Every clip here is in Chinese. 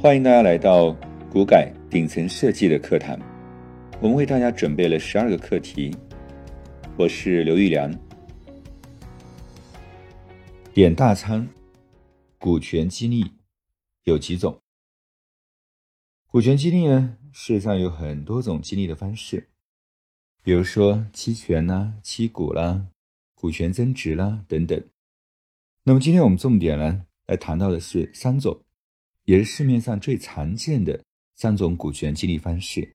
欢迎大家来到股改顶层设计的课堂，我们为大家准备了十二个课题。我是刘玉良。点大仓，股权激励有几种？股权激励呢，世界上有很多种激励的方式，比如说期权啦、期股啦、股权增值啦等等。那么今天我们重点呢，来谈到的是三种。也是市面上最常见的三种股权激励方式。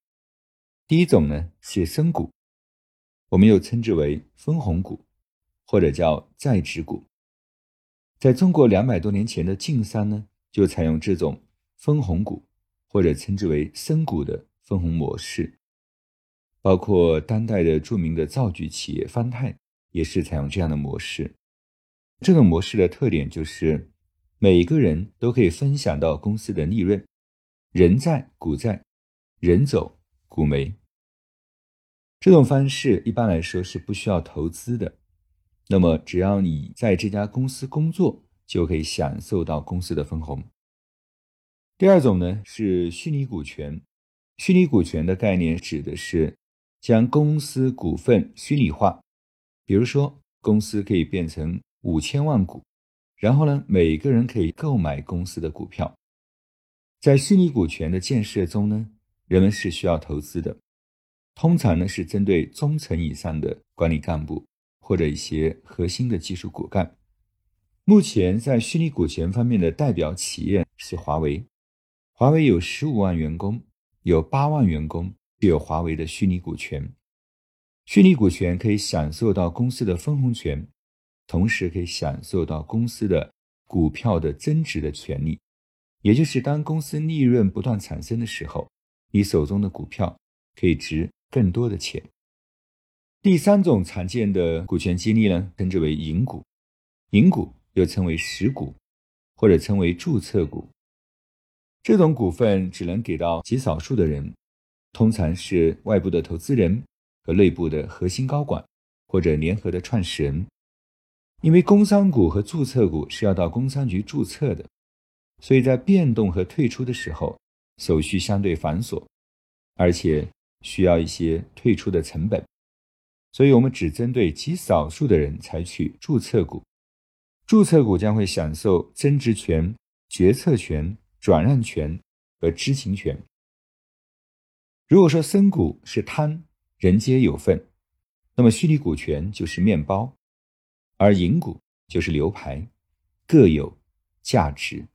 第一种呢是深股，我们又称之为分红股，或者叫在职股。在中国两百多年前的晋商呢，就采用这种分红股，或者称之为深股的分红模式。包括当代的著名的造纸企业方太，也是采用这样的模式。这种模式的特点就是。每个人都可以分享到公司的利润，人在股在，人走股没。这种方式一般来说是不需要投资的，那么只要你在这家公司工作，就可以享受到公司的分红。第二种呢是虚拟股权，虚拟股权的概念指的是将公司股份虚拟化，比如说公司可以变成五千万股。然后呢，每个人可以购买公司的股票。在虚拟股权的建设中呢，人们是需要投资的，通常呢是针对中层以上的管理干部或者一些核心的技术骨干。目前在虚拟股权方面的代表企业是华为，华为有十五万员工，有八万员工具有华为的虚拟股权。虚拟股权可以享受到公司的分红权。同时可以享受到公司的股票的增值的权利，也就是当公司利润不断产生的时候，你手中的股票可以值更多的钱。第三种常见的股权激励呢，称之为银股，银股又称为实股，或者称为注册股。这种股份只能给到极少数的人，通常是外部的投资人和内部的核心高管或者联合的创始人。因为工商股和注册股是要到工商局注册的，所以在变动和退出的时候，手续相对繁琐，而且需要一些退出的成本，所以我们只针对极少数的人采取注册股。注册股将会享受增值权、决策权、转让权和知情权。如果说深股是贪，人皆有份，那么虚拟股权就是面包。而银股就是流牌，各有价值。